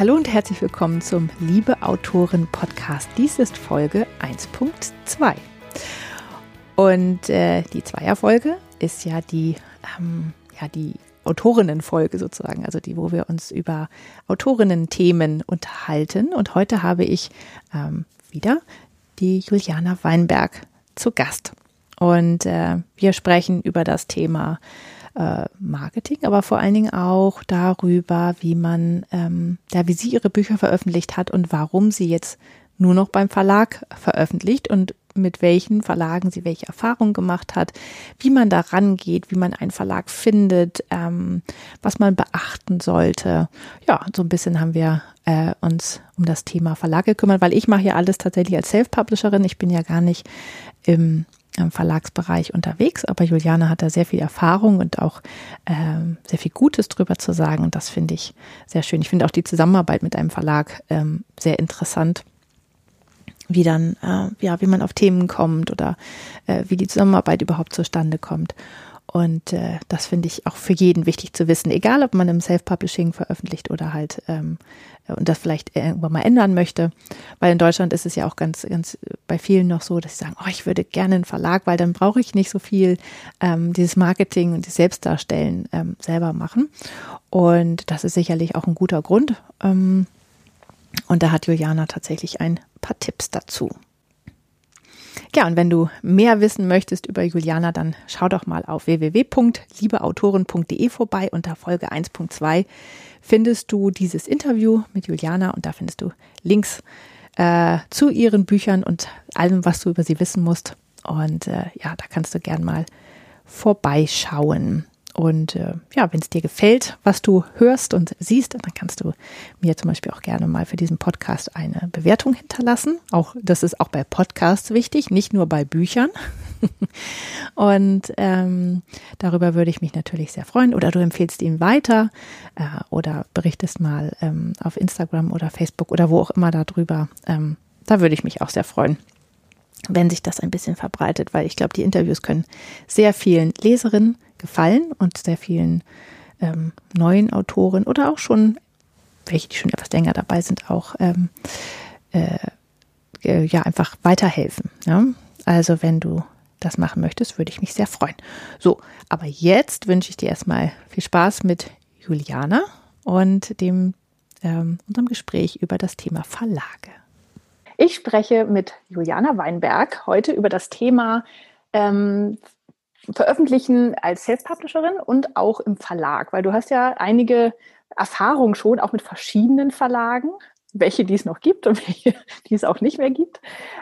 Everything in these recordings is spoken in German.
Hallo und herzlich willkommen zum Liebe Autoren Podcast. Dies ist Folge 1.2. Und äh, die Zweierfolge ist ja die, ähm, ja, die Autorinnenfolge sozusagen, also die, wo wir uns über Autorinnen-Themen unterhalten. Und heute habe ich ähm, wieder die Juliana Weinberg zu Gast. Und äh, wir sprechen über das Thema äh, Marketing, aber vor allen Dingen auch darüber, wie man, ähm, ja, wie sie ihre Bücher veröffentlicht hat und warum sie jetzt nur noch beim Verlag veröffentlicht und mit welchen Verlagen sie welche Erfahrungen gemacht hat, wie man da rangeht, wie man einen Verlag findet, ähm, was man beachten sollte. Ja, so ein bisschen haben wir äh, uns um das Thema Verlag gekümmert, weil ich mache ja alles tatsächlich als Self-Publisherin. Ich bin ja gar nicht im im Verlagsbereich unterwegs, aber Juliane hat da sehr viel Erfahrung und auch ähm, sehr viel Gutes drüber zu sagen und das finde ich sehr schön. Ich finde auch die Zusammenarbeit mit einem Verlag ähm, sehr interessant, wie dann, äh, ja, wie man auf Themen kommt oder äh, wie die Zusammenarbeit überhaupt zustande kommt. Und äh, das finde ich auch für jeden wichtig zu wissen, egal ob man im Self-Publishing veröffentlicht oder halt ähm, und das vielleicht irgendwann mal ändern möchte. Weil in Deutschland ist es ja auch ganz, ganz bei vielen noch so, dass sie sagen, oh, ich würde gerne einen Verlag, weil dann brauche ich nicht so viel ähm, dieses Marketing und das Selbstdarstellen ähm, selber machen. Und das ist sicherlich auch ein guter Grund. Ähm, und da hat Juliana tatsächlich ein paar Tipps dazu. Ja, und wenn du mehr wissen möchtest über Juliana, dann schau doch mal auf www.liebeautoren.de vorbei. Unter Folge 1.2 findest du dieses Interview mit Juliana und da findest du Links äh, zu ihren Büchern und allem, was du über sie wissen musst. Und äh, ja, da kannst du gern mal vorbeischauen. Und äh, ja, wenn es dir gefällt, was du hörst und siehst, dann kannst du mir zum Beispiel auch gerne mal für diesen Podcast eine Bewertung hinterlassen. Auch das ist auch bei Podcasts wichtig, nicht nur bei Büchern. und ähm, darüber würde ich mich natürlich sehr freuen. Oder du empfehlst ihn weiter äh, oder berichtest mal ähm, auf Instagram oder Facebook oder wo auch immer darüber. Ähm, da würde ich mich auch sehr freuen wenn sich das ein bisschen verbreitet, weil ich glaube, die Interviews können sehr vielen Leserinnen gefallen und sehr vielen ähm, neuen Autoren oder auch schon welche, die schon etwas länger dabei sind, auch ähm, äh, äh, ja einfach weiterhelfen. Ja? Also wenn du das machen möchtest, würde ich mich sehr freuen. So, aber jetzt wünsche ich dir erstmal viel Spaß mit Juliana und dem ähm, unserem Gespräch über das Thema Verlage. Ich spreche mit Juliana Weinberg heute über das Thema ähm, Veröffentlichen als Self-Publisherin und auch im Verlag, weil du hast ja einige Erfahrungen schon, auch mit verschiedenen Verlagen, welche die es noch gibt und welche die es auch nicht mehr gibt.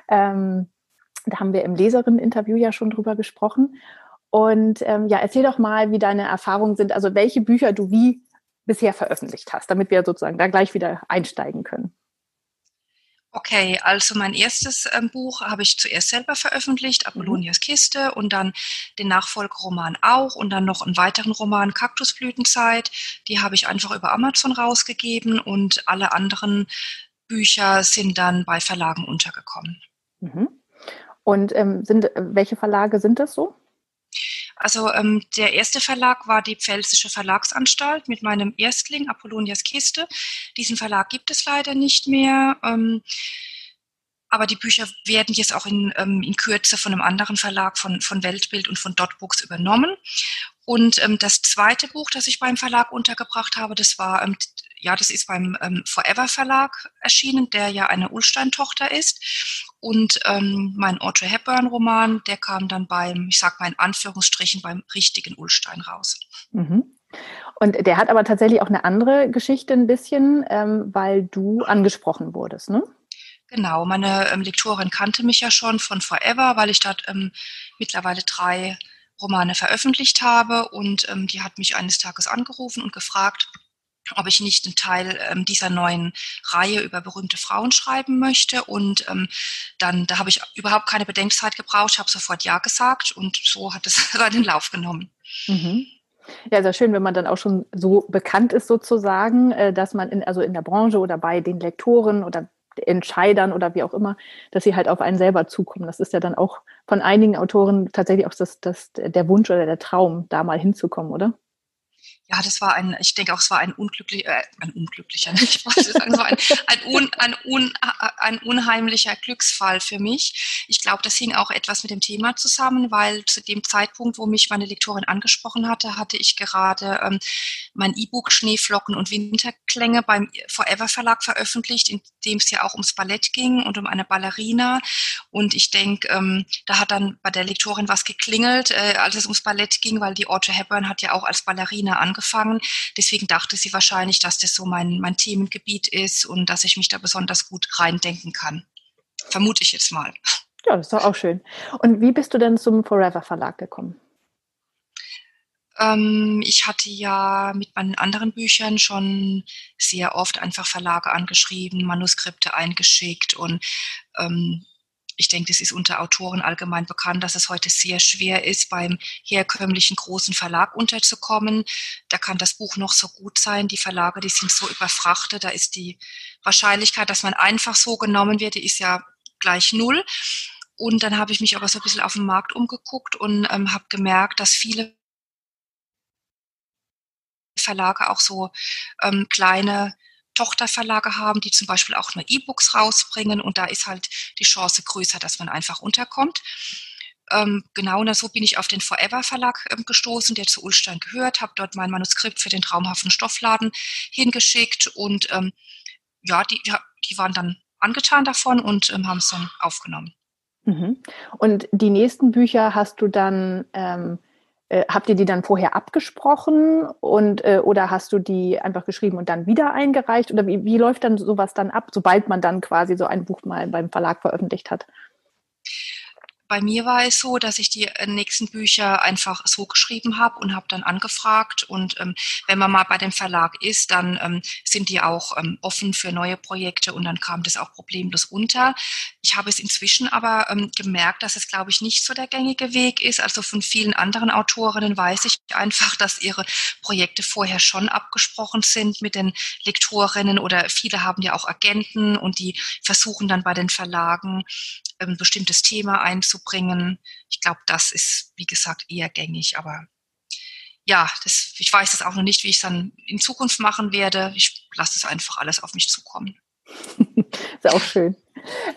Ähm, da haben wir im Leserinnen-Interview ja schon drüber gesprochen. Und ähm, ja, erzähl doch mal, wie deine Erfahrungen sind, also welche Bücher du wie bisher veröffentlicht hast, damit wir sozusagen da gleich wieder einsteigen können. Okay, also mein erstes ähm, Buch habe ich zuerst selber veröffentlicht, mhm. Apollonias Kiste, und dann den Nachfolgeroman auch und dann noch einen weiteren Roman, Kaktusblütenzeit. Die habe ich einfach über Amazon rausgegeben und alle anderen Bücher sind dann bei Verlagen untergekommen. Mhm. Und ähm, sind, äh, welche Verlage sind das so? Also ähm, der erste Verlag war die Pfälzische Verlagsanstalt mit meinem Erstling Apollonias Kiste. Diesen Verlag gibt es leider nicht mehr. Ähm, aber die Bücher werden jetzt auch in, ähm, in Kürze von einem anderen Verlag von, von Weltbild und von Dotbooks übernommen. Und ähm, das zweite Buch, das ich beim Verlag untergebracht habe, das war ähm, ja, das ist beim ähm, Forever Verlag erschienen, der ja eine Ulstein-Tochter ist. Und ähm, mein Audrey Hepburn-Roman, der kam dann beim, ich sag mal in Anführungsstrichen, beim richtigen Ulstein raus. Mhm. Und der hat aber tatsächlich auch eine andere Geschichte ein bisschen, ähm, weil du angesprochen wurdest, ne? Genau, meine ähm, Lektorin kannte mich ja schon von Forever, weil ich dort mittlerweile drei Romane veröffentlicht habe und ähm, die hat mich eines Tages angerufen und gefragt, ob ich nicht einen Teil ähm, dieser neuen Reihe über berühmte Frauen schreiben möchte. Und ähm, dann, da habe ich überhaupt keine Bedenkzeit gebraucht, habe sofort Ja gesagt und so hat es seinen Lauf genommen. Mhm. Ja, sehr schön, wenn man dann auch schon so bekannt ist sozusagen, äh, dass man in, also in der Branche oder bei den Lektoren oder Entscheidern oder wie auch immer, dass sie halt auf einen selber zukommen. Das ist ja dann auch von einigen Autoren tatsächlich auch das, das, der Wunsch oder der Traum, da mal hinzukommen, oder? Ja, das war ein, ich denke auch, es war ein unglücklicher, äh, ein unglücklicher, ich sagen, so ein, ein, un, ein, un, ein unheimlicher Glücksfall für mich. Ich glaube, das hing auch etwas mit dem Thema zusammen, weil zu dem Zeitpunkt, wo mich meine Lektorin angesprochen hatte, hatte ich gerade ähm, mein E-Book Schneeflocken und Winterklänge beim Forever Verlag veröffentlicht, in dem es ja auch ums Ballett ging und um eine Ballerina. Und ich denke, ähm, da hat dann bei der Lektorin was geklingelt, äh, als es ums Ballett ging, weil die Audrey Hepburn hat ja auch als Ballerina angefangen angefangen. Deswegen dachte sie wahrscheinlich, dass das so mein, mein Themengebiet ist und dass ich mich da besonders gut reindenken kann. Vermute ich jetzt mal. Ja, das ist doch auch schön. Und wie bist du denn zum Forever Verlag gekommen? Ähm, ich hatte ja mit meinen anderen Büchern schon sehr oft einfach Verlage angeschrieben, Manuskripte eingeschickt und ähm, ich denke, das ist unter Autoren allgemein bekannt, dass es heute sehr schwer ist, beim herkömmlichen großen Verlag unterzukommen. Da kann das Buch noch so gut sein. Die Verlage, die sind so überfrachtet. Da ist die Wahrscheinlichkeit, dass man einfach so genommen wird, die ist ja gleich null. Und dann habe ich mich aber so ein bisschen auf den Markt umgeguckt und ähm, habe gemerkt, dass viele Verlage auch so ähm, kleine Tochterverlage haben, die zum Beispiel auch nur E-Books rausbringen und da ist halt die Chance größer, dass man einfach unterkommt. Ähm, genau, und so bin ich auf den Forever Verlag ähm, gestoßen, der zu Ulstein gehört, habe dort mein Manuskript für den traumhaften Stoffladen hingeschickt und ähm, ja, die, die waren dann angetan davon und ähm, haben es dann aufgenommen. Mhm. Und die nächsten Bücher hast du dann ähm, äh, habt ihr die dann vorher abgesprochen und äh, oder hast du die einfach geschrieben und dann wieder eingereicht? Oder wie, wie läuft dann sowas dann ab, sobald man dann quasi so ein Buch mal beim Verlag veröffentlicht hat? Bei mir war es so, dass ich die äh, nächsten Bücher einfach so geschrieben habe und habe dann angefragt. Und ähm, wenn man mal bei dem Verlag ist, dann ähm, sind die auch ähm, offen für neue Projekte und dann kam das auch problemlos unter. Ich habe es inzwischen aber ähm, gemerkt, dass es, glaube ich, nicht so der gängige Weg ist. Also von vielen anderen Autorinnen weiß ich einfach, dass ihre Projekte vorher schon abgesprochen sind mit den Lektorinnen oder viele haben ja auch Agenten und die versuchen dann bei den Verlagen ein bestimmtes Thema einzubringen. Ich glaube, das ist, wie gesagt, eher gängig, aber ja, das, ich weiß es auch noch nicht, wie ich es dann in Zukunft machen werde. Ich lasse es einfach alles auf mich zukommen. ist auch schön.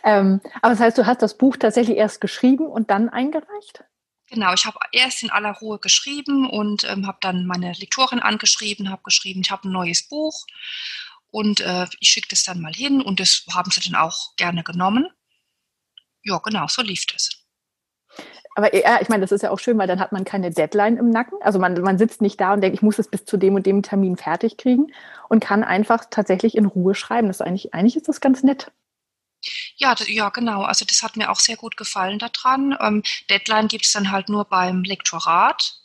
Ähm, aber das heißt, du hast das Buch tatsächlich erst geschrieben und dann eingereicht? Genau, ich habe erst in aller Ruhe geschrieben und ähm, habe dann meine Lektorin angeschrieben, habe geschrieben, ich habe ein neues Buch und äh, ich schicke das dann mal hin und das haben sie dann auch gerne genommen ja, genau, so lief das. Aber ja, ich meine, das ist ja auch schön, weil dann hat man keine Deadline im Nacken. Also man, man sitzt nicht da und denkt, ich muss es bis zu dem und dem Termin fertig kriegen und kann einfach tatsächlich in Ruhe schreiben. Das ist eigentlich, eigentlich ist das ganz nett. Ja, ja, genau. Also das hat mir auch sehr gut gefallen daran. Ähm, Deadline gibt es dann halt nur beim Lektorat.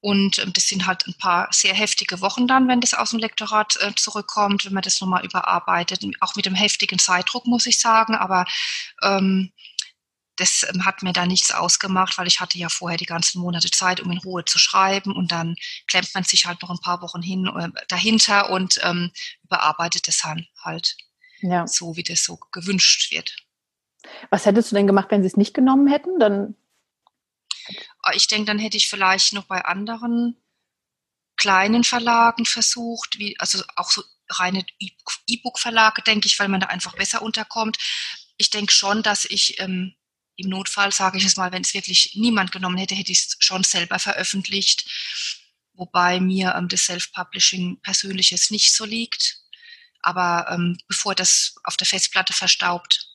Und ähm, das sind halt ein paar sehr heftige Wochen dann, wenn das aus dem Lektorat äh, zurückkommt, wenn man das nochmal überarbeitet. Auch mit dem heftigen Zeitdruck, muss ich sagen. Aber ähm, das ähm, hat mir da nichts ausgemacht, weil ich hatte ja vorher die ganzen Monate Zeit, um in Ruhe zu schreiben. Und dann klemmt man sich halt noch ein paar Wochen hin, äh, dahinter und ähm, überarbeitet das dann halt ja. so, wie das so gewünscht wird. Was hättest du denn gemacht, wenn sie es nicht genommen hätten? Dann ich denke, dann hätte ich vielleicht noch bei anderen kleinen Verlagen versucht, wie, also auch so reine E-Book-Verlage, denke ich, weil man da einfach besser unterkommt. Ich denke schon, dass ich ähm, im Notfall, sage ich es mal, wenn es wirklich niemand genommen hätte, hätte ich es schon selber veröffentlicht. Wobei mir ähm, das Self-Publishing persönliches nicht so liegt. Aber ähm, bevor das auf der Festplatte verstaubt,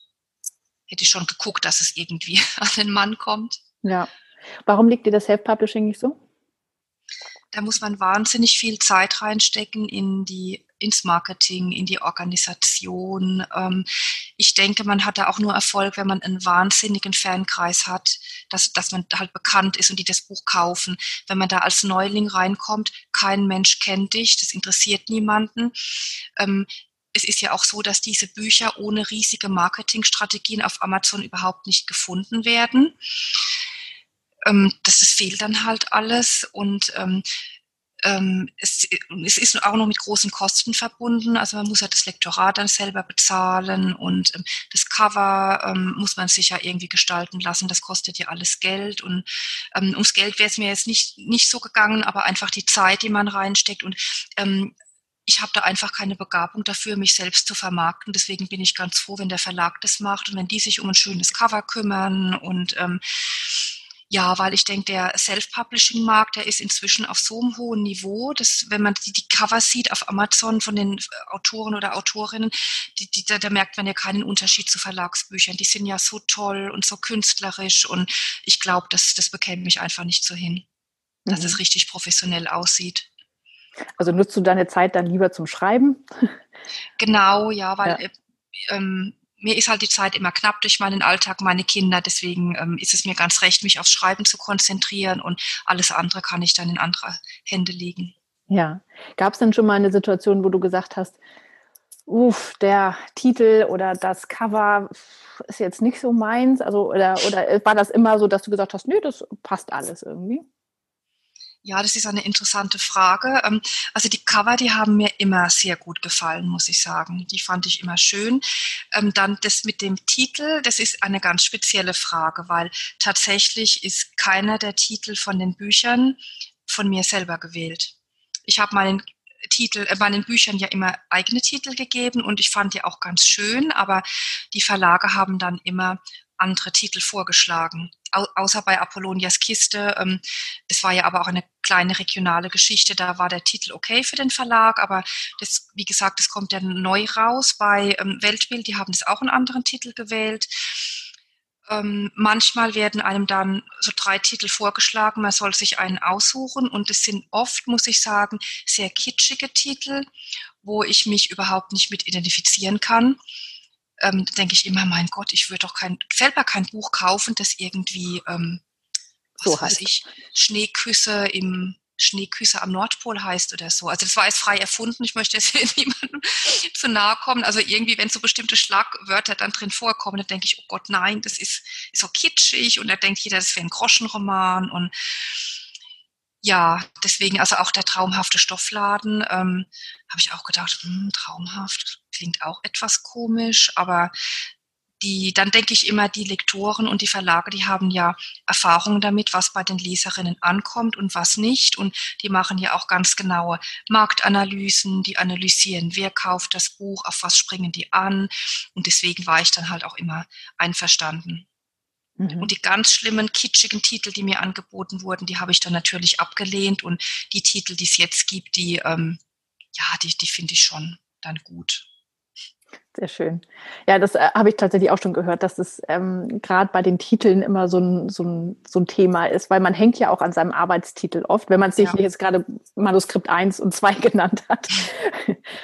hätte ich schon geguckt, dass es irgendwie an den Mann kommt. Ja. Warum liegt dir das Self-Publishing nicht so? Da muss man wahnsinnig viel Zeit reinstecken in die ins Marketing, in die Organisation. Ähm, ich denke, man hat da auch nur Erfolg, wenn man einen wahnsinnigen Fankreis hat, dass, dass man halt bekannt ist und die das Buch kaufen. Wenn man da als Neuling reinkommt, kein Mensch kennt dich, das interessiert niemanden. Ähm, es ist ja auch so, dass diese Bücher ohne riesige Marketingstrategien auf Amazon überhaupt nicht gefunden werden ähm, das, fehlt dann halt alles und ähm, ähm, es, ist auch noch mit großen Kosten verbunden. Also man muss ja das Lektorat dann selber bezahlen und ähm, das Cover ähm, muss man sich ja irgendwie gestalten lassen. Das kostet ja alles Geld und ums Geld wäre es mir jetzt nicht, nicht so gegangen, aber einfach die Zeit, die man reinsteckt und ich habe da einfach keine Begabung dafür, mich selbst zu vermarkten. Deswegen bin ich ganz froh, wenn der Verlag das macht und wenn die sich um ein schönes Cover kümmern und ähm, ja, weil ich denke, der Self-Publishing-Markt, der ist inzwischen auf so einem hohen Niveau, dass wenn man die, die Cover sieht auf Amazon von den Autoren oder Autorinnen, die, die, da, da merkt man ja keinen Unterschied zu Verlagsbüchern. Die sind ja so toll und so künstlerisch und ich glaube, das, das bekäme mich einfach nicht so hin, dass mhm. es richtig professionell aussieht. Also nutzt du deine Zeit dann lieber zum Schreiben? Genau, ja, weil ja. Äh, ähm, mir ist halt die Zeit immer knapp durch meinen Alltag, meine Kinder. Deswegen ähm, ist es mir ganz recht, mich aufs Schreiben zu konzentrieren und alles andere kann ich dann in andere Hände legen. Ja. Gab es denn schon mal eine Situation, wo du gesagt hast, uff, der Titel oder das Cover ist jetzt nicht so meins? Also, oder, oder war das immer so, dass du gesagt hast, nee, das passt alles irgendwie? Ja, das ist eine interessante Frage. Ähm, also die Cover, die haben mir immer sehr gut gefallen, muss ich sagen. Die fand ich immer schön. Ähm, dann das mit dem Titel, das ist eine ganz spezielle Frage, weil tatsächlich ist keiner der Titel von den Büchern von mir selber gewählt. Ich habe meinen Titel, äh, meinen Büchern ja immer eigene Titel gegeben und ich fand die auch ganz schön, aber die Verlage haben dann immer andere Titel vorgeschlagen, außer bei Apollonias Kiste. Ähm, das war ja aber auch eine kleine regionale Geschichte, da war der Titel okay für den Verlag, aber das, wie gesagt, das kommt ja neu raus bei ähm, Weltbild, die haben das auch einen anderen Titel gewählt. Ähm, manchmal werden einem dann so drei Titel vorgeschlagen, man soll sich einen aussuchen und es sind oft, muss ich sagen, sehr kitschige Titel, wo ich mich überhaupt nicht mit identifizieren kann ähm, denke ich immer, mein Gott, ich würde doch kein, selber kein Buch kaufen, das irgendwie, ähm, was so weiß ich, Schneeküsse im Schneeküsse am Nordpol heißt oder so. Also das war jetzt frei erfunden. Ich möchte jetzt niemandem zu nahe kommen. Also irgendwie, wenn so bestimmte Schlagwörter dann drin vorkommen, dann denke ich, oh Gott, nein, das ist, ist so kitschig. Und da denkt jeder, das wäre ein Groschenroman. Und ja, deswegen, also auch der traumhafte Stoffladen, ähm, habe ich auch gedacht, hm, traumhaft, klingt auch etwas komisch, aber die, dann denke ich immer, die Lektoren und die Verlage, die haben ja Erfahrungen damit, was bei den Leserinnen ankommt und was nicht. Und die machen ja auch ganz genaue Marktanalysen, die analysieren, wer kauft das Buch, auf was springen die an. Und deswegen war ich dann halt auch immer einverstanden. Mhm. Und die ganz schlimmen, kitschigen Titel, die mir angeboten wurden, die habe ich dann natürlich abgelehnt. Und die Titel, die es jetzt gibt, die, ähm, ja, die, die finde ich schon dann gut. Sehr schön. Ja, das äh, habe ich tatsächlich auch schon gehört, dass es ähm, gerade bei den Titeln immer so ein, so, ein, so ein Thema ist, weil man hängt ja auch an seinem Arbeitstitel oft, wenn man sich ja. nicht jetzt gerade Manuskript 1 und 2 genannt hat,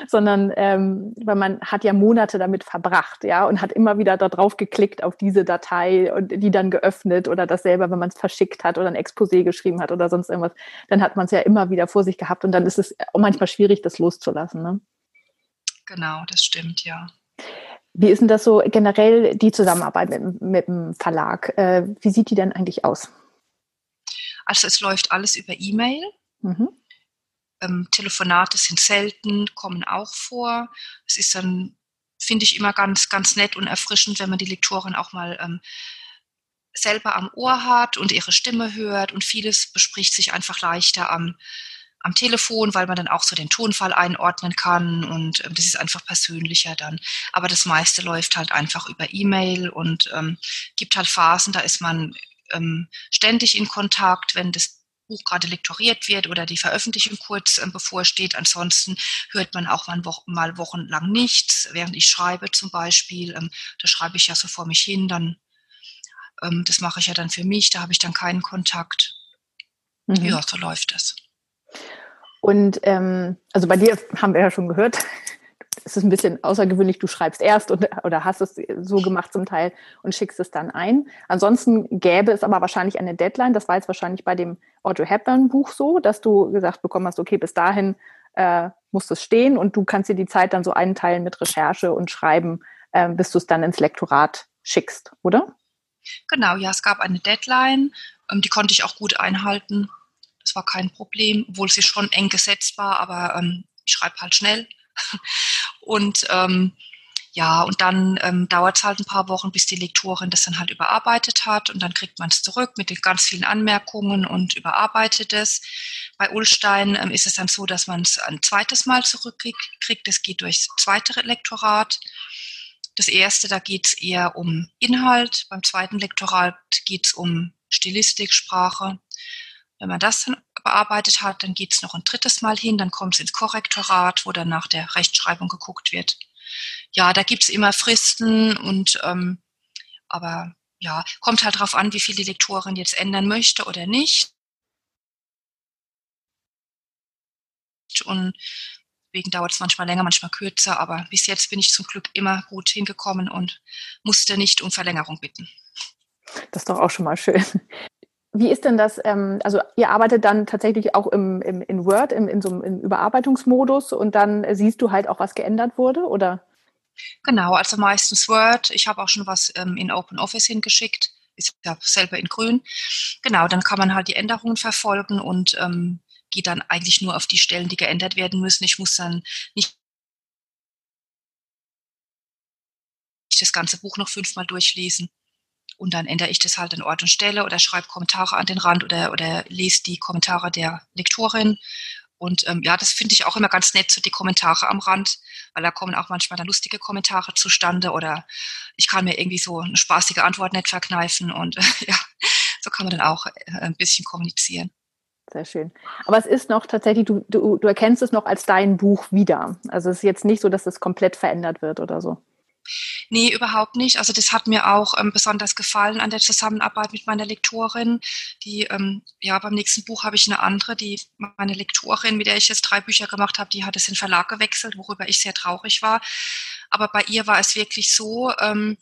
sondern ähm, weil man hat ja Monate damit verbracht, ja, und hat immer wieder da drauf geklickt auf diese Datei und die dann geöffnet oder das selber, wenn man es verschickt hat oder ein Exposé geschrieben hat oder sonst irgendwas, dann hat man es ja immer wieder vor sich gehabt und dann ist es auch manchmal schwierig, das loszulassen. Ne? Genau, das stimmt, ja. Wie ist denn das so generell die Zusammenarbeit mit, mit dem Verlag? Äh, wie sieht die denn eigentlich aus? Also es läuft alles über E-Mail. Mhm. Ähm, Telefonate sind selten, kommen auch vor. Es ist dann, finde ich, immer ganz, ganz nett und erfrischend, wenn man die Lektorin auch mal ähm, selber am Ohr hat und ihre Stimme hört und vieles bespricht sich einfach leichter am am Telefon, weil man dann auch so den Tonfall einordnen kann und ähm, das ist einfach persönlicher dann. Aber das meiste läuft halt einfach über E-Mail und ähm, gibt halt Phasen, da ist man ähm, ständig in Kontakt, wenn das Buch gerade lektoriert wird oder die Veröffentlichung kurz ähm, bevorsteht. Ansonsten hört man auch mal, wo mal wochenlang nichts, während ich schreibe zum Beispiel. Ähm, da schreibe ich ja so vor mich hin, dann ähm, das mache ich ja dann für mich, da habe ich dann keinen Kontakt. Mhm. Ja, so läuft das. Und ähm, also bei dir haben wir ja schon gehört, es ist ein bisschen außergewöhnlich, du schreibst erst und, oder hast es so gemacht zum Teil und schickst es dann ein. Ansonsten gäbe es aber wahrscheinlich eine Deadline. Das war jetzt wahrscheinlich bei dem Audrey Hepburn Buch so, dass du gesagt bekommen hast, okay, bis dahin äh, muss es stehen und du kannst dir die Zeit dann so einteilen mit Recherche und Schreiben, äh, bis du es dann ins Lektorat schickst, oder? Genau, ja, es gab eine Deadline, ähm, die konnte ich auch gut einhalten Das war kein Problem, obwohl sie schon eng gesetzt war, aber ähm, ich schreibe halt schnell. und ähm, ja, und dann ähm, dauert es halt ein paar Wochen, bis die Lektorin das dann halt überarbeitet hat und dann kriegt man es zurück mit den ganz vielen Anmerkungen und überarbeitet es. Bei Ulstein ähm, ist es dann so, dass man es ein zweites Mal zurückkriegt. Das geht durchs zweite Lektorat. Das erste, da geht es eher um Inhalt. Beim zweiten Lektorat geht es um Stilistik, Sprache. Wenn man das dann bearbeitet hat, dann geht es noch ein drittes Mal hin, dann kommt es ins Korrektorat, wo dann nach der Rechtschreibung geguckt wird ja, da gibt's immer Fristen und ähm, aber ja, kommt halt drauf an, wie viel die Lektorin jetzt ändern möchte oder nicht. Und deswegen dauert es manchmal länger, manchmal kürzer, aber bis jetzt bin ich zum Glück immer gut hingekommen und musste nicht um Verlängerung bitten. Das ist doch auch schon mal schön. Wie ist denn das? Ähm, also ihr arbeitet dann tatsächlich auch im, im in Word, im, in so einem Überarbeitungsmodus und dann siehst du halt auch, was geändert wurde, oder? Genau, also meistens Word. Ich habe auch schon was ähm, in OpenOffice hingeschickt. Ist ja selber in grün. Genau, dann kann man halt die Änderungen verfolgen und ähm, geht dann eigentlich nur auf die Stellen, die geändert werden müssen. Ich muss dann nicht das ganze Buch noch fünfmal durchlesen. Und dann ändere ich das halt an Ort und Stelle oder schreibe Kommentare an den Rand oder, oder lese die Kommentare der Lektorin und ähm, ja, das finde ich auch immer ganz nett, so die Kommentare am Rand, weil da kommen auch manchmal dann lustige Kommentare zustande oder ich kann mir irgendwie so eine spaßige Antwort nicht verkneifen und äh, ja, so kann man dann auch äh, ein bisschen kommunizieren. Sehr schön. Aber es ist noch tatsächlich, du, du, du erkennst es noch als dein Buch wieder. Also es ist jetzt nicht so, dass es komplett verändert wird oder so. Nee, überhaupt nicht. Also das hat mir auch ähm, besonders gefallen an der Zusammenarbeit mit meiner Lektorin. Die, ähm, ja, beim nächsten Buch habe ich eine andere, die meine Lektorin, mit der ich jetzt drei Bücher gemacht habe, die hat es in Verlag gewechselt, worüber ich sehr traurig war. Aber bei ihr war es wirklich so, ähm,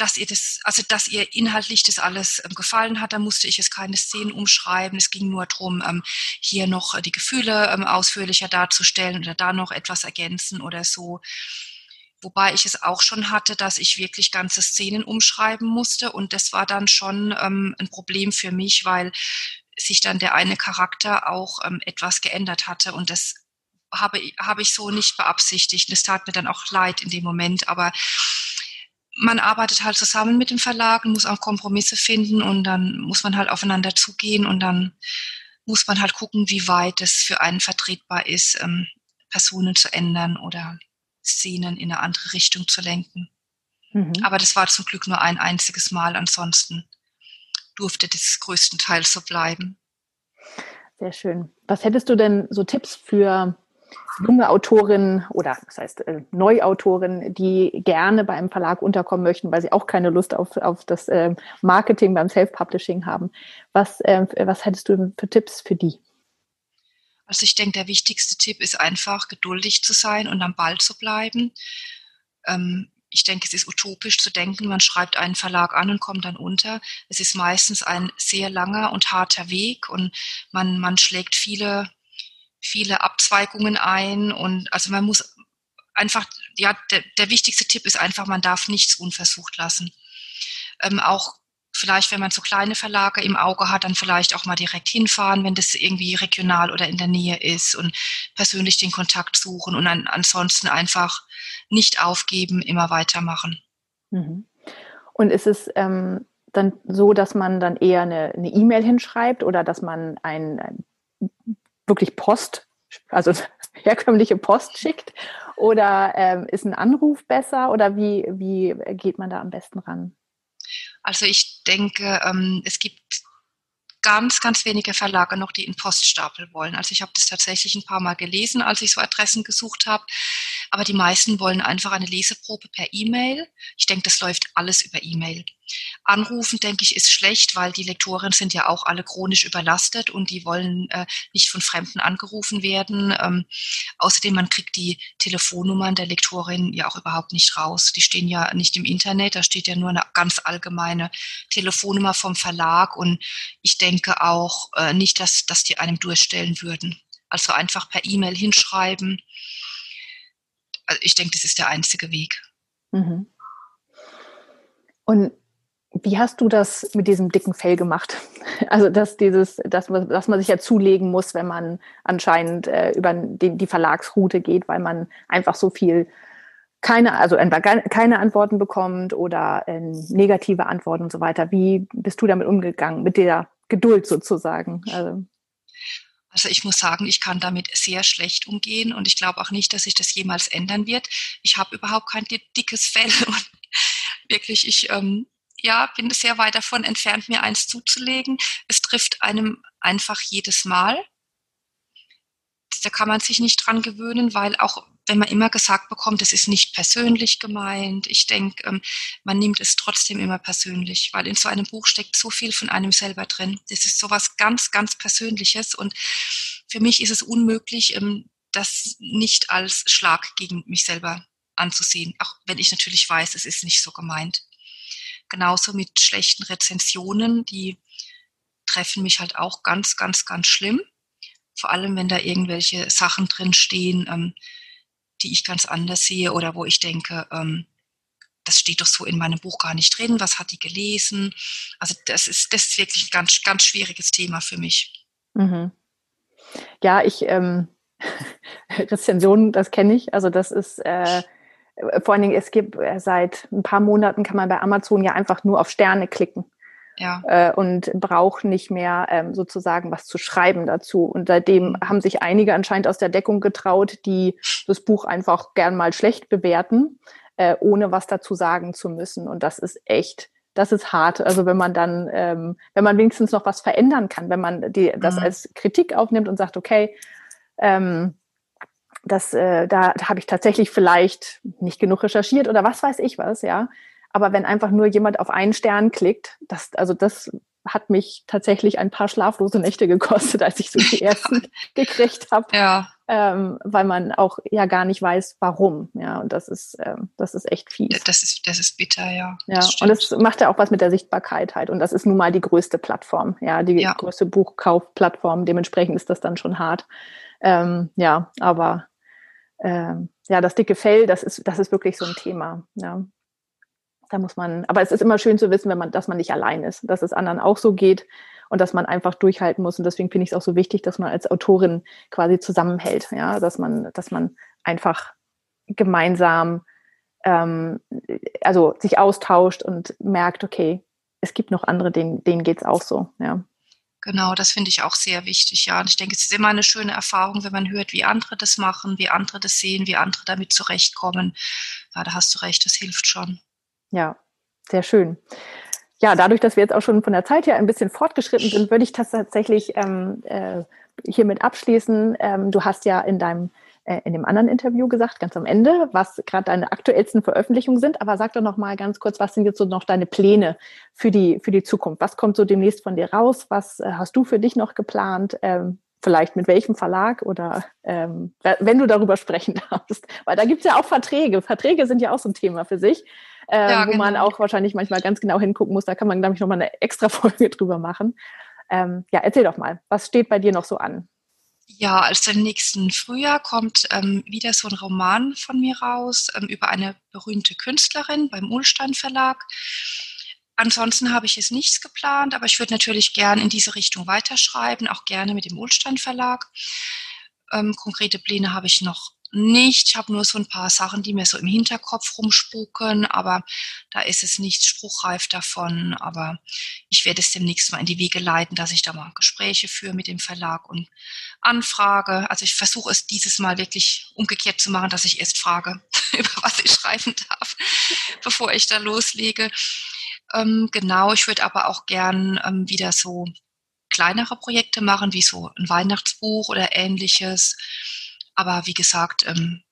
dass ihr das, also dass ihr inhaltlich das alles ähm, gefallen hat, da musste ich es keine Szenen umschreiben. Es ging nur darum, ähm, hier noch die Gefühle ähm, ausführlicher darzustellen oder da noch etwas ergänzen oder so. Wobei ich es auch schon hatte, dass ich wirklich ganze Szenen umschreiben musste. Und das war dann schon ähm, ein Problem für mich, weil sich dann der eine Charakter auch ähm, etwas geändert hatte. Und das habe, habe ich so nicht beabsichtigt. Das tat mir dann auch leid in dem Moment. Aber man arbeitet halt zusammen mit dem Verlag und muss auch Kompromisse finden und dann muss man halt aufeinander zugehen und dann muss man halt gucken, wie weit es für einen vertretbar ist, ähm, Personen zu ändern oder Szenen in eine andere Richtung zu lenken. Mhm. Aber das war zum Glück nur ein einziges Mal. Ansonsten durfte das größtenteils so bleiben. Sehr schön. Was hättest du denn so Tipps für junge Autorinnen oder das heißt äh, Neuautorinnen, die gerne bei einem Verlag unterkommen möchten, weil sie auch keine Lust auf, auf das äh, Marketing beim Self-Publishing haben. Was, äh, was hättest du für Tipps für die? Also ich denke, der wichtigste Tipp ist einfach, geduldig zu sein und am Ball zu bleiben. Ähm, ich denke, es ist utopisch zu denken, man schreibt einen Verlag an und kommt dann unter. Es ist meistens ein sehr langer und harter Weg und man, man schlägt viele, viele Abzweigungen ein und also man muss einfach, ja, der, der wichtigste Tipp ist einfach, man darf nichts unversucht lassen. Ähm, auch vielleicht, wenn man so kleine Verlage im Auge hat, dann vielleicht auch mal direkt hinfahren, wenn das irgendwie regional oder in der Nähe ist und persönlich den Kontakt suchen und an, ansonsten einfach nicht aufgeben, immer weitermachen. Mhm. Und ist es ähm, dann so, dass man dann eher eine E-Mail hinschreibt oder dass man ein, ein wirklich Post, also herkömmliche Post schickt? Oder ähm, ist ein Anruf besser? Oder wie, wie geht man da am besten ran? Also ich denke, ähm, es gibt ganz, ganz wenige Verlage noch, die in Poststapel wollen. Also ich habe das tatsächlich ein paar Mal gelesen, als ich so Adressen gesucht habe. Aber die meisten wollen einfach eine Leseprobe per E-Mail. Ich denke, das läuft alles über E-Mail. Anrufen, denke ich, ist schlecht, weil die Lektoren sind ja auch alle chronisch überlastet und die wollen äh, nicht von Fremden angerufen werden. Ähm, außerdem, man kriegt die Telefonnummern der Lektorin ja auch überhaupt nicht raus. Die stehen ja nicht im Internet, da steht ja nur eine ganz allgemeine Telefonnummer vom Verlag und ich denke auch äh, nicht, dass, dass die einem durchstellen würden. Also einfach per E-Mail hinschreiben. Also ich denke, das ist der einzige Weg. Mhm. Und wie hast du das mit diesem dicken Fell gemacht? Also dass dieses, dass man, dass man sich ja zulegen muss, wenn man anscheinend äh, über die, die, Verlagsroute geht, weil man einfach so viel keine, also keine Antworten bekommt oder äh, negative Antworten und so weiter. Wie bist du damit umgegangen, mit der Geduld sozusagen? Also, also ich muss sagen, ich kann damit sehr schlecht umgehen und ich glaube auch nicht, dass sich das jemals ändern wird. Ich habe überhaupt kein dickes Fell und wirklich, ich ähm, ja, bin sehr weit davon entfernt, mir eins zuzulegen. Es trifft einem einfach jedes Mal. Da kann man sich nicht dran gewöhnen, weil auch wenn man immer gesagt bekommt, es ist nicht persönlich gemeint, ich denke, ähm, man nimmt es trotzdem immer persönlich, weil in so einem Buch steckt so viel von einem selber drin. Das ist so was ganz, ganz Persönliches und für mich ist es unmöglich, ähm, das nicht als Schlag gegen mich selber anzusehen, auch wenn ich natürlich weiß, es ist nicht so gemeint. Genauso mit schlechten Rezensionen, die treffen mich halt auch ganz, ganz, ganz schlimm. Vor allem, wenn da irgendwelche Sachen drin stehen, ähm, die ich ganz anders sehe oder wo ich denke, ähm, das steht doch so in meinem Buch gar nicht drin, was hat die gelesen? Also das ist, das ist wirklich ein ganz, ganz schwieriges Thema für mich. Mhm. Ja, ich, ähm, Rezensionen, das kenne ich. Also das ist, äh, vor allen Dingen, es gibt äh, seit ein paar Monaten kann man bei Amazon ja einfach nur auf Sterne klicken. Ja. Äh, und braucht nicht mehr ähm, sozusagen was zu schreiben dazu. Und seitdem haben sich einige anscheinend aus der Deckung getraut, die das Buch einfach gern mal schlecht bewerten, äh, ohne was dazu sagen zu müssen. Und das ist echt, das ist hart. Also wenn man dann, ähm, wenn man wenigstens noch was verändern kann, wenn man die, das mhm. als Kritik aufnimmt und sagt, okay, ähm, das, äh, da, da habe ich tatsächlich vielleicht nicht genug recherchiert oder was weiß ich was, ja. Aber wenn einfach nur jemand auf einen Stern klickt, das, also das hat mich tatsächlich ein paar schlaflose Nächte gekostet, als ich so die ersten gekriegt habe. Ja. Ähm, weil man auch ja gar nicht weiß, warum. Ja, und das ist, ähm, das ist echt fies. Das ist, das ist bitter, ja. Ja, und es macht ja auch was mit der Sichtbarkeit halt. Und das ist nun mal die größte Plattform, ja, die ja. größte Buchkaufplattform. Dementsprechend ist das dann schon hart. Ähm, ja, aber ähm, ja, das dicke Fell, das ist, das ist wirklich so ein Thema. Ja. Da muss man, aber es ist immer schön zu wissen, wenn man, dass man nicht allein ist, dass es anderen auch so geht und dass man einfach durchhalten muss. Und deswegen finde ich es auch so wichtig, dass man als Autorin quasi zusammenhält, ja, dass man, dass man einfach gemeinsam ähm, also sich austauscht und merkt, okay, es gibt noch andere, denen, denen geht es auch so, ja. Genau, das finde ich auch sehr wichtig, ja. Und ich denke, es ist immer eine schöne Erfahrung, wenn man hört, wie andere das machen, wie andere das sehen, wie andere damit zurechtkommen. Ja, da hast du recht, das hilft schon. Ja, sehr schön. Ja, dadurch, dass wir jetzt auch schon von der Zeit her ein bisschen fortgeschritten sind, würde ich das tatsächlich ähm, äh, hiermit abschließen. Ähm, du hast ja in deinem äh, in dem anderen Interview gesagt, ganz am Ende, was gerade deine aktuellsten Veröffentlichungen sind. Aber sag doch noch mal ganz kurz, was sind jetzt so noch deine Pläne für die, für die Zukunft? Was kommt so demnächst von dir raus? Was äh, hast du für dich noch geplant? Ähm, vielleicht mit welchem Verlag oder ähm, wenn du darüber sprechen darfst. Weil da gibt es ja auch Verträge. Verträge sind ja auch so ein Thema für sich, ähm, ja, genau. wo man genau. auch wahrscheinlich manchmal ganz genau hingucken muss. Da kann man, glaube ich, nochmal eine extra Folge drüber machen. Ähm, ja, erzähl doch mal, was steht bei dir noch so an? Ja, also im nächsten Frühjahr kommt ähm, wieder so ein Roman von mir raus ähm, über eine berühmte Künstlerin beim Ullstein Verlag. Ansonsten habe ich jetzt nichts geplant, aber ich würde natürlich gerne in diese Richtung weiterschreiben, auch gerne mit dem Ullstein Verlag. Ähm, konkrete Pläne habe ich noch nicht. Ich habe nur so ein paar Sachen, die mir so im Hinterkopf rumspuken, aber da ist es nichts spruchreif davon. Aber ich werde es demnächst mal in die Wege leiten, dass ich da mal Gespräche führe mit dem Verlag und anfrage. Also ich versuche es dieses Mal wirklich umgekehrt zu machen, dass ich erst frage, über was ich schreiben darf, bevor ich da loslege. Ähm, genau, ich würde aber auch gern ähm, wieder so kleinere Projekte machen, wie so ein Weihnachtsbuch oder ähnliches aber wie gesagt, ähm,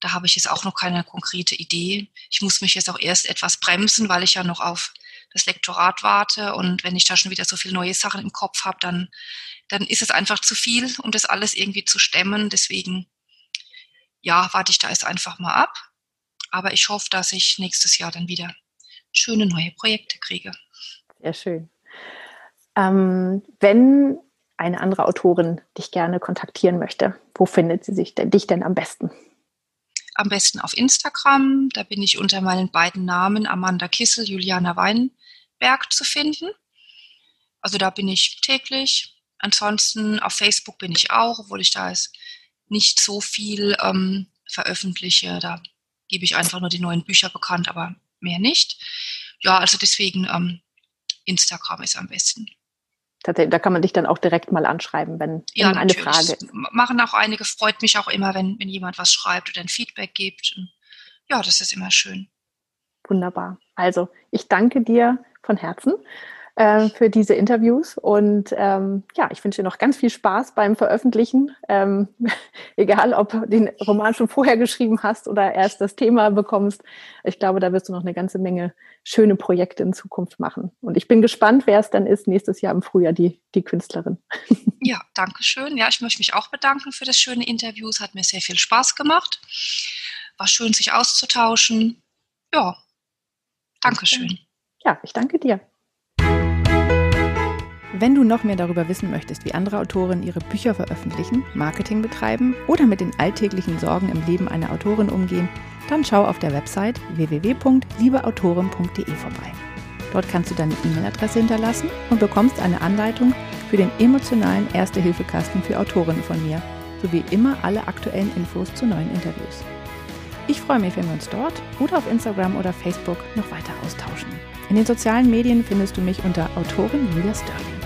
da habe ich jetzt auch noch keine konkrete Idee. Ich muss mich jetzt auch erst etwas bremsen, weil ich ja noch auf das Lektorat warte. Und wenn ich da schon wieder so viele neue Sachen im Kopf habe, dann, dann ist es einfach zu viel, um das alles irgendwie zu stemmen. Deswegen, ja, warte ich da jetzt einfach mal ab. Aber ich hoffe, dass ich nächstes Jahr dann wieder schöne neue Projekte kriege. Sehr schön. Ähm, wenn eine andere Autorin dich gerne kontaktieren möchte, wo findet sie sich denn, dich denn am besten? Am besten auf Instagram. Da bin ich unter meinen beiden Namen Amanda Kissel, Juliana Wein Berg zu finden. Also da bin ich täglich. Ansonsten auf Facebook bin ich auch, obwohl ich da jetzt nicht so viel ähm, veröffentliche. Da gebe ich einfach nur die neuen Bücher bekannt, aber mehr nicht. Ja, also deswegen ähm, Instagram ist am besten. Da kann man dich dann auch direkt mal anschreiben, wenn ja, eine natürlich. Frage ist. Machen auch einige, freut mich auch immer, wenn, wenn jemand was schreibt oder ein Feedback gibt. Ja, das ist immer schön. Wunderbar. Also, ich danke dir von Herzen äh, für diese Interviews. Und ähm, ja, ich wünsche dir noch ganz viel Spaß beim Veröffentlichen. Ähm, egal, ob du den Roman schon vorher geschrieben hast oder erst das Thema bekommst. Ich glaube, da wirst du noch eine ganze Menge schöne Projekte in Zukunft machen. Und ich bin gespannt, wer es dann ist, nächstes Jahr im Frühjahr, die, die Künstlerin. Ja, danke schön. Ja, ich möchte mich auch bedanken für das schöne Interview. Es hat mir sehr viel Spaß gemacht. War schön, sich auszutauschen. Ja, danke schön. Ja, ich danke dir. Wenn du noch mehr darüber wissen möchtest, wie andere Autorinnen ihre Bücher veröffentlichen, Marketing betreiben oder mit den alltäglichen Sorgen im Leben einer Autorin umgehen, dann schau auf der Website www.liebeautorin.de vorbei. Dort kannst du deine E-Mail-Adresse hinterlassen und bekommst eine Anleitung für den emotionalen Erste-Hilfe-Kasten für Autorinnen von mir, sowie immer alle aktuellen Infos zu neuen Interviews. Ich freue mich, wenn wir uns dort oder auf Instagram oder Facebook noch weiter austauschen. In den sozialen Medien findest du mich unter Autorin Julia Sterling.